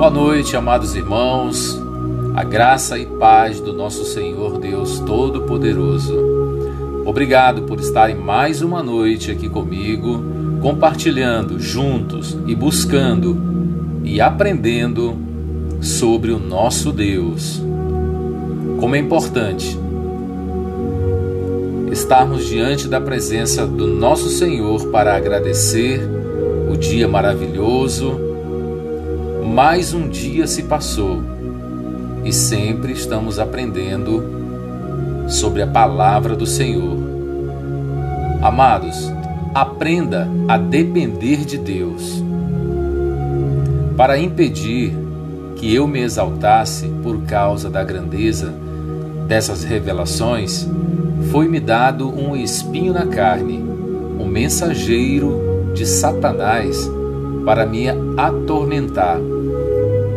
Boa noite, amados irmãos. A graça e paz do nosso Senhor Deus Todo-Poderoso. Obrigado por estarem mais uma noite aqui comigo, compartilhando juntos e buscando e aprendendo sobre o nosso Deus. Como é importante estarmos diante da presença do nosso Senhor para agradecer o dia maravilhoso mais um dia se passou e sempre estamos aprendendo sobre a palavra do Senhor. Amados, aprenda a depender de Deus. Para impedir que eu me exaltasse por causa da grandeza dessas revelações, foi-me dado um espinho na carne, um mensageiro de Satanás para me atormentar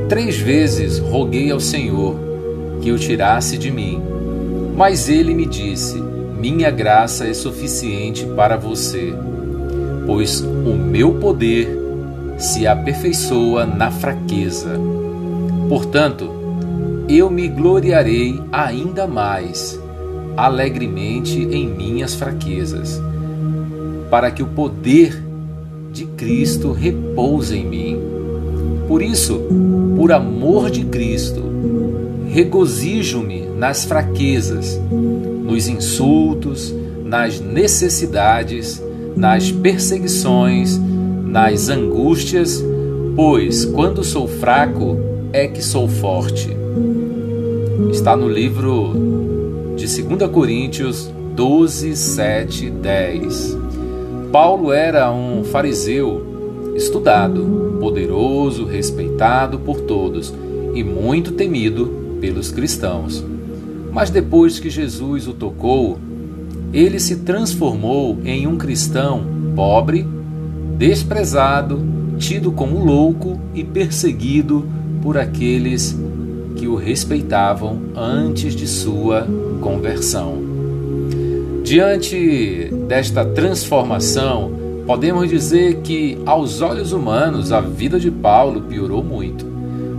Três vezes roguei ao Senhor que o tirasse de mim, mas ele me disse: Minha graça é suficiente para você, pois o meu poder se aperfeiçoa na fraqueza. Portanto, eu me gloriarei ainda mais, alegremente em minhas fraquezas, para que o poder de Cristo repouse em mim. Por isso, por amor de Cristo, regozijo-me nas fraquezas, nos insultos, nas necessidades, nas perseguições, nas angústias, pois quando sou fraco é que sou forte. Está no livro de 2 Coríntios 12, 7, 10. Paulo era um fariseu estudado, poderoso, respeitado por todos e muito temido pelos cristãos. Mas depois que Jesus o tocou, ele se transformou em um cristão pobre, desprezado, tido como louco e perseguido por aqueles que o respeitavam antes de sua conversão. Diante desta transformação, Podemos dizer que, aos olhos humanos, a vida de Paulo piorou muito,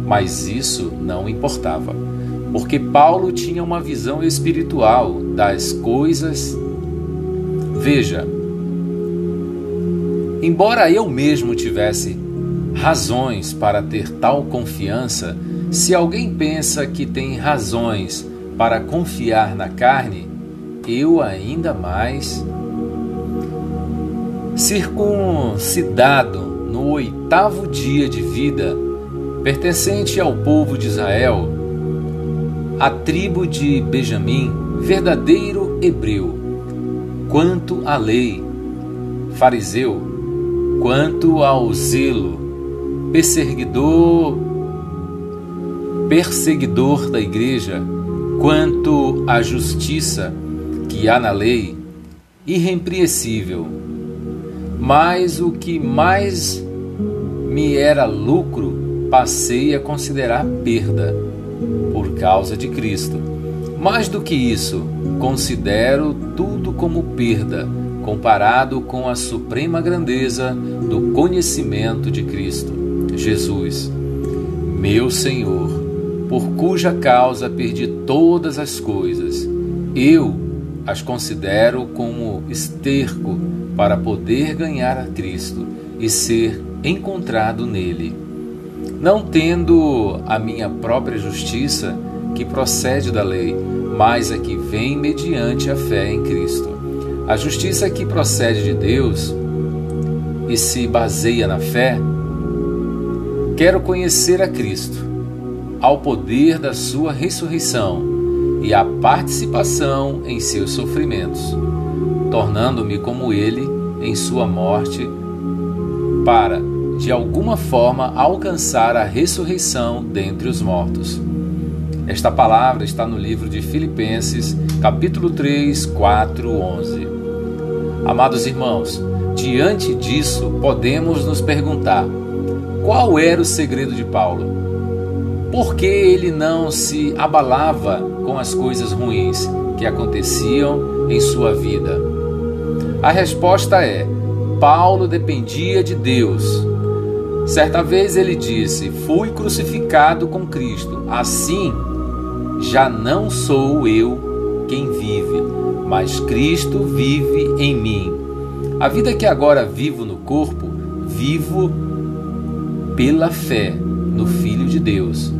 mas isso não importava, porque Paulo tinha uma visão espiritual das coisas. Veja, embora eu mesmo tivesse razões para ter tal confiança, se alguém pensa que tem razões para confiar na carne, eu ainda mais circuncidado no oitavo dia de vida, pertencente ao povo de Israel, a tribo de Benjamim, verdadeiro hebreu, quanto à lei, fariseu, quanto ao zelo, perseguidor, perseguidor da igreja, quanto à justiça que há na lei, irrepreensível mas o que mais me era lucro passei a considerar perda por causa de Cristo. Mais do que isso, considero tudo como perda comparado com a suprema grandeza do conhecimento de Cristo, Jesus, meu Senhor, por cuja causa perdi todas as coisas. Eu as considero como esterco para poder ganhar a Cristo e ser encontrado nele. Não tendo a minha própria justiça, que procede da lei, mas a que vem mediante a fé em Cristo. A justiça que procede de Deus e se baseia na fé, quero conhecer a Cristo, ao poder da sua ressurreição e a participação em seus sofrimentos tornando-me como ele em sua morte, para, de alguma forma, alcançar a ressurreição dentre os mortos. Esta palavra está no livro de Filipenses, capítulo 3, 4, 11. Amados irmãos, diante disso, podemos nos perguntar: qual era o segredo de Paulo? Por que ele não se abalava com as coisas ruins que aconteciam em sua vida? A resposta é: Paulo dependia de Deus. Certa vez ele disse: Fui crucificado com Cristo. Assim, já não sou eu quem vive, mas Cristo vive em mim. A vida que agora vivo no corpo, vivo pela fé no Filho de Deus,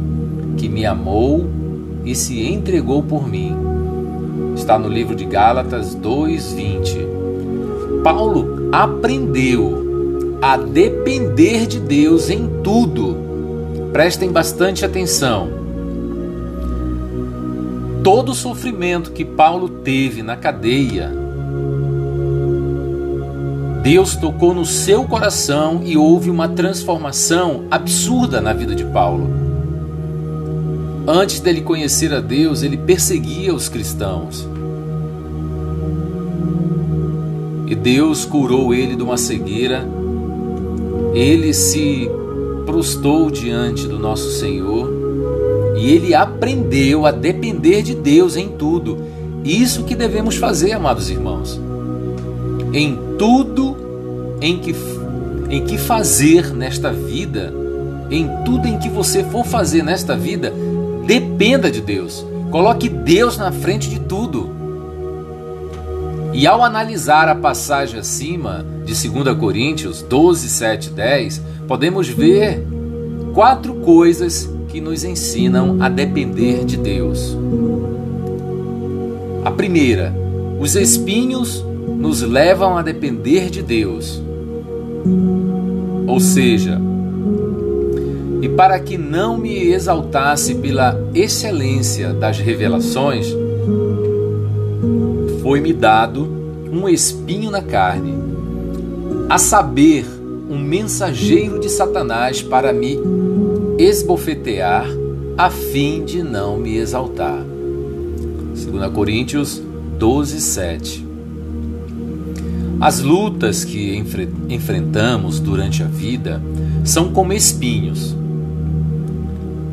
que me amou e se entregou por mim. Está no livro de Gálatas 2:20. Paulo aprendeu a depender de Deus em tudo. Prestem bastante atenção. Todo o sofrimento que Paulo teve na cadeia, Deus tocou no seu coração e houve uma transformação absurda na vida de Paulo. Antes dele conhecer a Deus, ele perseguia os cristãos. E Deus curou ele de uma cegueira. Ele se prostou diante do nosso Senhor e ele aprendeu a depender de Deus em tudo. Isso que devemos fazer, amados irmãos. Em tudo em que, em que fazer nesta vida, em tudo em que você for fazer nesta vida, dependa de Deus. Coloque Deus na frente de tudo. E ao analisar a passagem acima de 2 Coríntios 12, 7 10, podemos ver quatro coisas que nos ensinam a depender de Deus. A primeira, os espinhos nos levam a depender de Deus. Ou seja, e para que não me exaltasse pela excelência das revelações, foi-me dado um espinho na carne, a saber, um mensageiro de Satanás para me esbofetear, a fim de não me exaltar. 2 Coríntios 12, 7. As lutas que enfre enfrentamos durante a vida são como espinhos.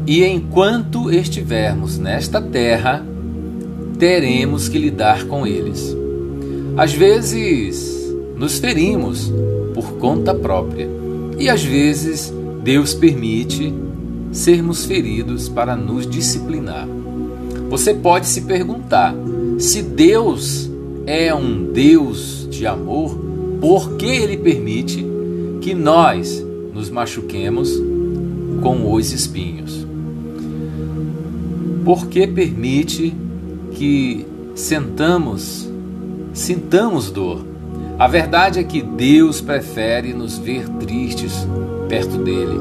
E enquanto estivermos nesta terra, teremos que lidar com eles. Às vezes nos ferimos por conta própria, e às vezes Deus permite sermos feridos para nos disciplinar. Você pode se perguntar: se Deus é um Deus de amor, por que ele permite que nós nos machuquemos com os espinhos? Por que permite que sentamos, sintamos dor. A verdade é que Deus prefere nos ver tristes perto dele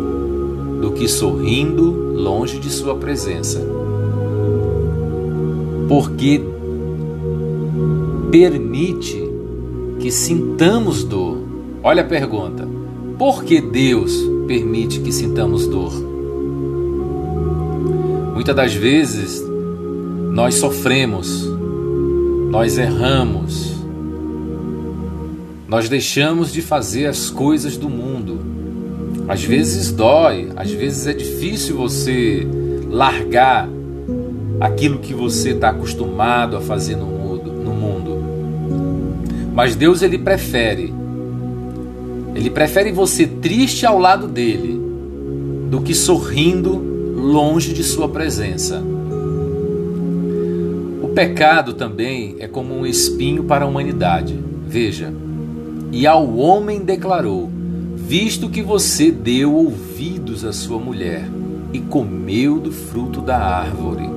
do que sorrindo longe de sua presença. Porque permite que sintamos dor. Olha a pergunta: por que Deus permite que sintamos dor? Muitas das vezes nós sofremos, nós erramos, nós deixamos de fazer as coisas do mundo. Às vezes dói, às vezes é difícil você largar aquilo que você está acostumado a fazer no mundo, no mundo. Mas Deus ele prefere, ele prefere você triste ao lado dele do que sorrindo longe de sua presença pecado também é como um espinho para a humanidade. Veja, e ao homem declarou: Visto que você deu ouvidos à sua mulher e comeu do fruto da árvore,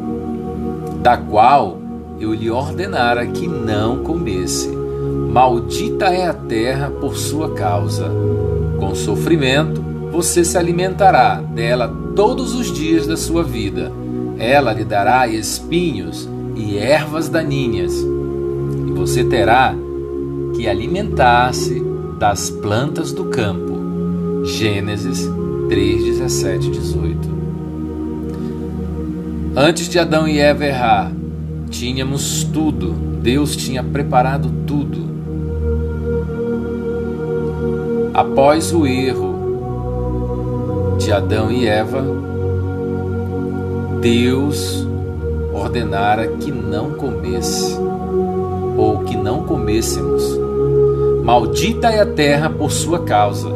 da qual eu lhe ordenara que não comesse, maldita é a terra por sua causa. Com sofrimento você se alimentará dela todos os dias da sua vida. Ela lhe dará espinhos e ervas daninhas, e você terá que alimentar-se das plantas do campo. Gênesis 3, 17 18. Antes de Adão e Eva errar, tínhamos tudo, Deus tinha preparado tudo. Após o erro de Adão e Eva, Deus ordenara que não comesse, ou que não comêssemos. Maldita é a terra por sua causa.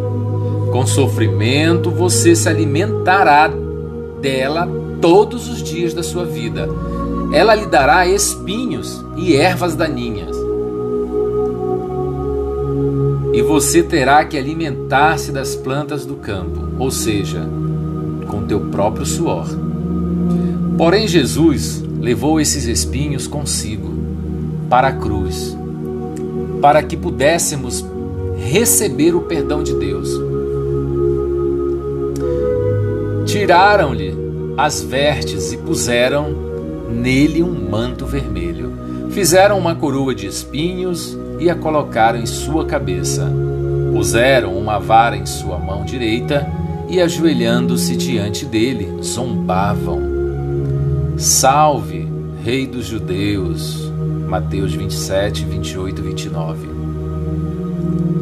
Com sofrimento você se alimentará dela todos os dias da sua vida. Ela lhe dará espinhos e ervas daninhas. E você terá que alimentar-se das plantas do campo, ou seja, com teu próprio suor. Porém, Jesus levou esses espinhos consigo para a cruz, para que pudéssemos receber o perdão de Deus. Tiraram-lhe as vestes e puseram nele um manto vermelho. Fizeram uma coroa de espinhos e a colocaram em sua cabeça. Puseram uma vara em sua mão direita e, ajoelhando-se diante dele, zombavam. Salve, Rei dos Judeus! Mateus 27, 28 e 29.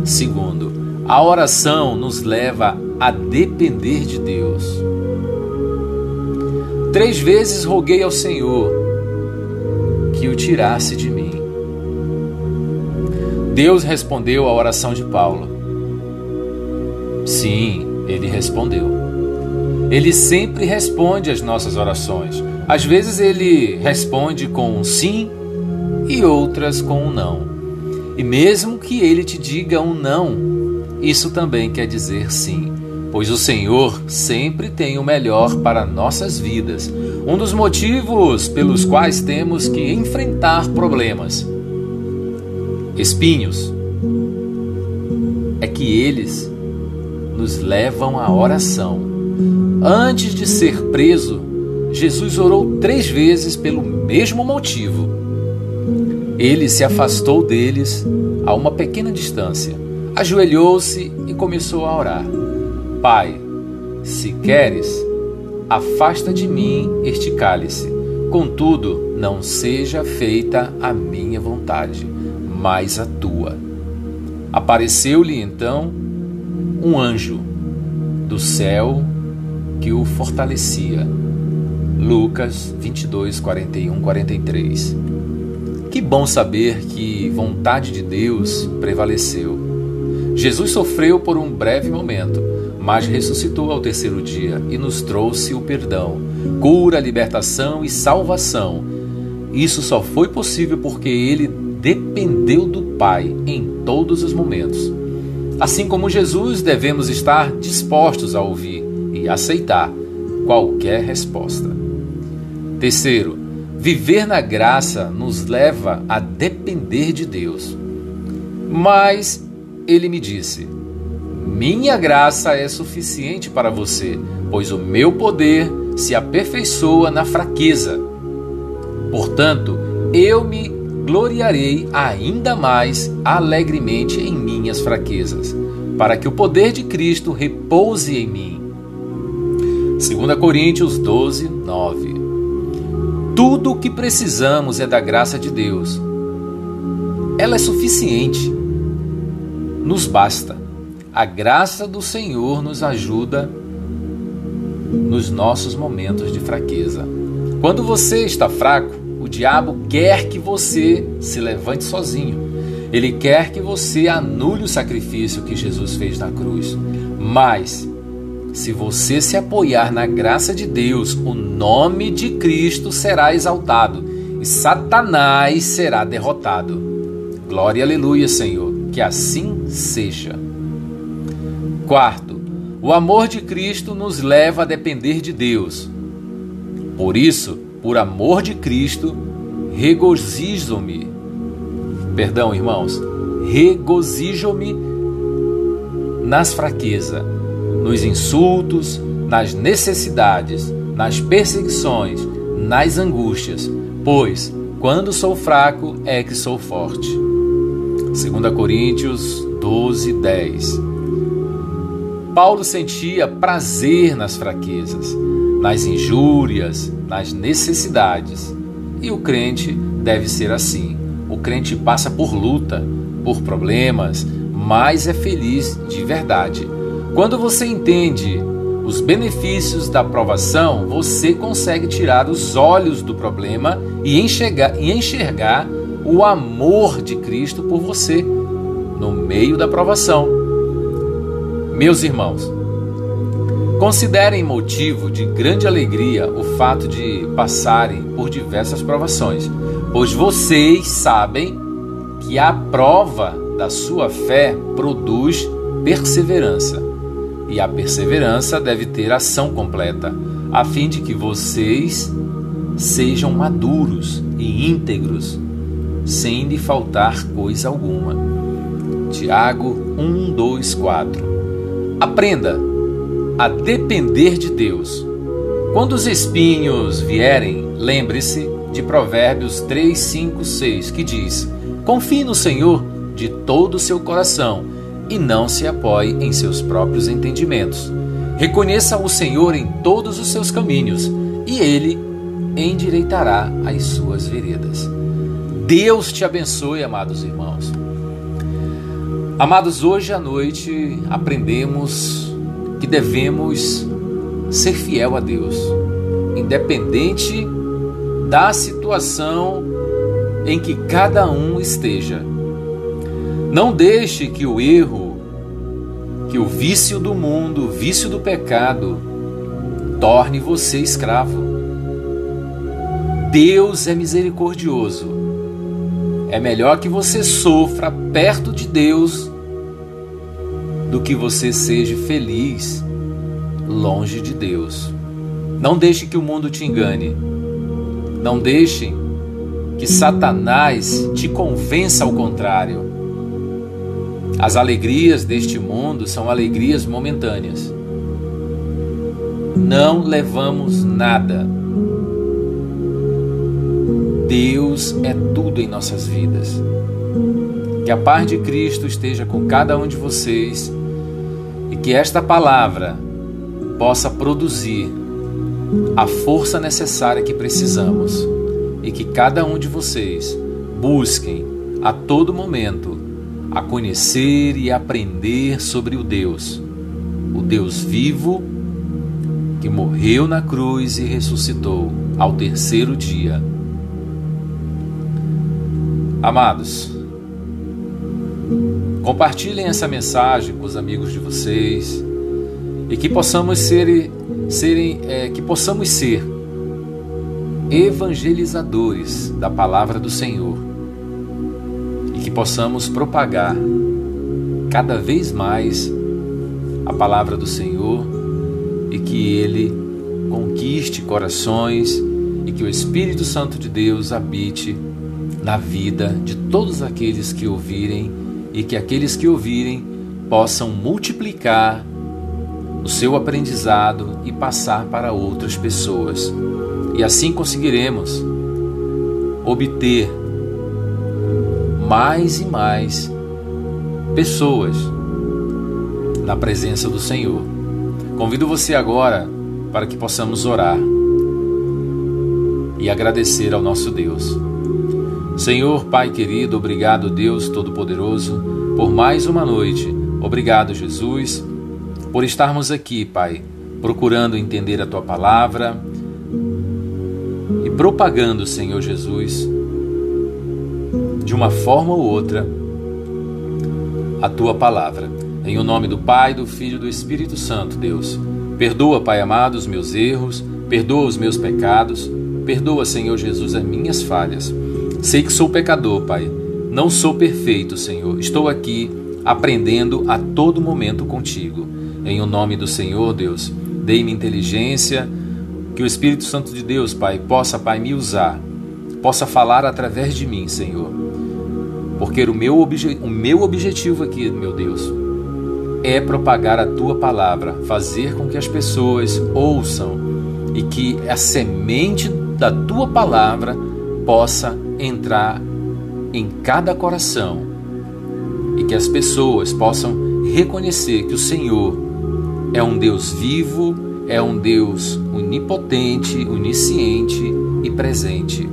Segundo, a oração nos leva a depender de Deus. Três vezes roguei ao Senhor que o tirasse de mim. Deus respondeu à oração de Paulo. Sim, ele respondeu. Ele sempre responde às nossas orações. Às vezes ele responde com um sim e outras com um não. E mesmo que ele te diga um não, isso também quer dizer sim, pois o Senhor sempre tem o melhor para nossas vidas. Um dos motivos pelos quais temos que enfrentar problemas, espinhos, é que eles nos levam à oração. Antes de ser preso, Jesus orou três vezes pelo mesmo motivo. Ele se afastou deles a uma pequena distância, ajoelhou-se e começou a orar: Pai, se queres, afasta de mim este cálice. Contudo, não seja feita a minha vontade, mas a tua. Apareceu-lhe então um anjo do céu que o fortalecia. Lucas 22, 41, 43. Que bom saber que vontade de Deus prevaleceu. Jesus sofreu por um breve momento, mas ressuscitou ao terceiro dia e nos trouxe o perdão, cura, libertação e salvação. Isso só foi possível porque ele dependeu do Pai em todos os momentos. Assim como Jesus, devemos estar dispostos a ouvir e aceitar qualquer resposta. Terceiro, Viver na graça nos leva a depender de Deus. Mas ele me disse: Minha graça é suficiente para você, pois o meu poder se aperfeiçoa na fraqueza. Portanto, eu me gloriarei ainda mais alegremente em minhas fraquezas, para que o poder de Cristo repouse em mim. 2 Coríntios 12, 9 tudo o que precisamos é da graça de Deus. Ela é suficiente. Nos basta. A graça do Senhor nos ajuda nos nossos momentos de fraqueza. Quando você está fraco, o diabo quer que você se levante sozinho. Ele quer que você anule o sacrifício que Jesus fez na cruz. Mas se você se apoiar na graça de Deus, o nome de Cristo será exaltado e Satanás será derrotado. Glória aleluia, Senhor, que assim seja. Quarto, o amor de Cristo nos leva a depender de Deus. Por isso, por amor de Cristo, regozijo-me. Perdão, irmãos, regozijo-me nas fraquezas nos insultos, nas necessidades, nas perseguições, nas angústias, pois quando sou fraco é que sou forte. 2 Coríntios 12, 10 Paulo sentia prazer nas fraquezas, nas injúrias, nas necessidades. E o crente deve ser assim. O crente passa por luta, por problemas, mas é feliz de verdade quando você entende os benefícios da aprovação, você consegue tirar os olhos do problema e enxergar, e enxergar o amor de Cristo por você no meio da aprovação. Meus irmãos, considerem motivo de grande alegria o fato de passarem por diversas provações, pois vocês sabem que a prova da sua fé produz perseverança. E a perseverança deve ter ação completa, a fim de que vocês sejam maduros e íntegros, sem lhe faltar coisa alguma. Tiago 1, 2, 4 Aprenda a depender de Deus. Quando os espinhos vierem, lembre-se de Provérbios 3, 5, 6, que diz: Confie no Senhor de todo o seu coração e não se apoie em seus próprios entendimentos. Reconheça o Senhor em todos os seus caminhos e ele endireitará as suas veredas. Deus te abençoe, amados irmãos. Amados, hoje à noite aprendemos que devemos ser fiel a Deus, independente da situação em que cada um esteja. Não deixe que o erro, que o vício do mundo, o vício do pecado, torne você escravo. Deus é misericordioso. É melhor que você sofra perto de Deus do que você seja feliz longe de Deus. Não deixe que o mundo te engane. Não deixe que Satanás te convença ao contrário. As alegrias deste mundo são alegrias momentâneas. Não levamos nada. Deus é tudo em nossas vidas. Que a paz de Cristo esteja com cada um de vocês e que esta palavra possa produzir a força necessária que precisamos e que cada um de vocês busquem a todo momento a conhecer e aprender sobre o Deus, o Deus vivo que morreu na cruz e ressuscitou ao terceiro dia. Amados, compartilhem essa mensagem com os amigos de vocês e que possamos ser, serem, é, que possamos ser evangelizadores da palavra do Senhor que possamos propagar cada vez mais a palavra do Senhor e que ele conquiste corações e que o Espírito Santo de Deus habite na vida de todos aqueles que ouvirem e que aqueles que ouvirem possam multiplicar o seu aprendizado e passar para outras pessoas. E assim conseguiremos obter mais e mais pessoas na presença do Senhor. Convido você agora para que possamos orar e agradecer ao nosso Deus. Senhor, Pai querido, obrigado, Deus Todo-Poderoso, por mais uma noite. Obrigado, Jesus, por estarmos aqui, Pai, procurando entender a tua palavra e propagando, Senhor Jesus, de uma forma ou outra, a tua palavra. Em o nome do Pai, do Filho e do Espírito Santo, Deus. Perdoa, Pai amado, os meus erros, perdoa os meus pecados, perdoa, Senhor Jesus, as minhas falhas. Sei que sou pecador, Pai. Não sou perfeito, Senhor. Estou aqui aprendendo a todo momento contigo. Em o nome do Senhor, Deus, dei-me inteligência, que o Espírito Santo de Deus, Pai, possa, Pai, me usar, possa falar através de mim, Senhor porque o meu, obje o meu objetivo aqui, meu Deus, é propagar a tua palavra, fazer com que as pessoas ouçam e que a semente da tua palavra possa entrar em cada coração e que as pessoas possam reconhecer que o Senhor é um Deus vivo, é um Deus onipotente, onisciente e presente.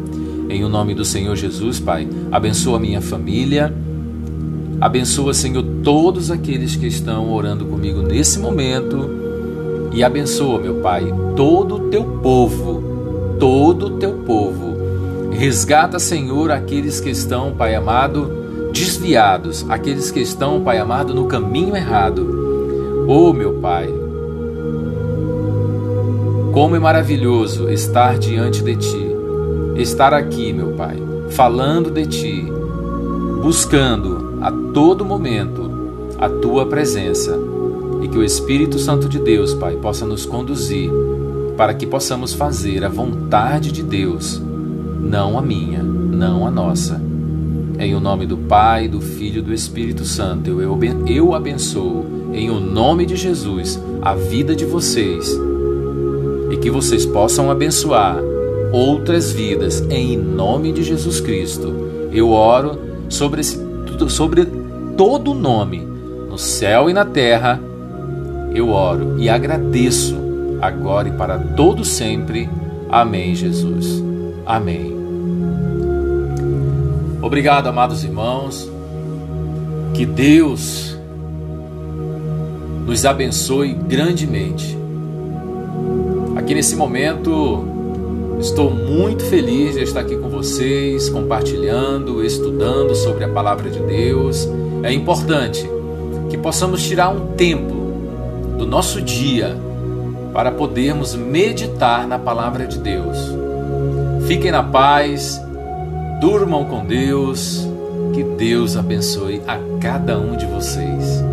Em o nome do Senhor Jesus, Pai, abençoa minha família. Abençoa, Senhor, todos aqueles que estão orando comigo nesse momento. E abençoa, meu Pai, todo o teu povo, todo o teu povo. Resgata, Senhor, aqueles que estão, Pai amado, desviados, aqueles que estão, Pai amado, no caminho errado. Oh, meu Pai, como é maravilhoso estar diante de Ti, estar aqui, meu Pai, falando de Ti, buscando a todo momento a Tua presença e que o Espírito Santo de Deus, Pai, possa nos conduzir para que possamos fazer a vontade de Deus, não a minha, não a nossa. Em o nome do Pai, do Filho e do Espírito Santo, eu, eu abençoo, em o nome de Jesus, a vida de vocês e que vocês possam abençoar outras vidas em nome de Jesus Cristo. Eu oro sobre, esse, sobre todo nome, no céu e na terra. Eu oro e agradeço agora e para todo sempre. Amém, Jesus. Amém. Obrigado, amados irmãos. Que Deus nos abençoe grandemente. Aqui nesse momento, estou muito feliz de estar aqui com vocês, compartilhando, estudando sobre a palavra de Deus. É importante que possamos tirar um tempo do nosso dia para podermos meditar na palavra de Deus. Fiquem na paz, durmam com Deus, que Deus abençoe a cada um de vocês.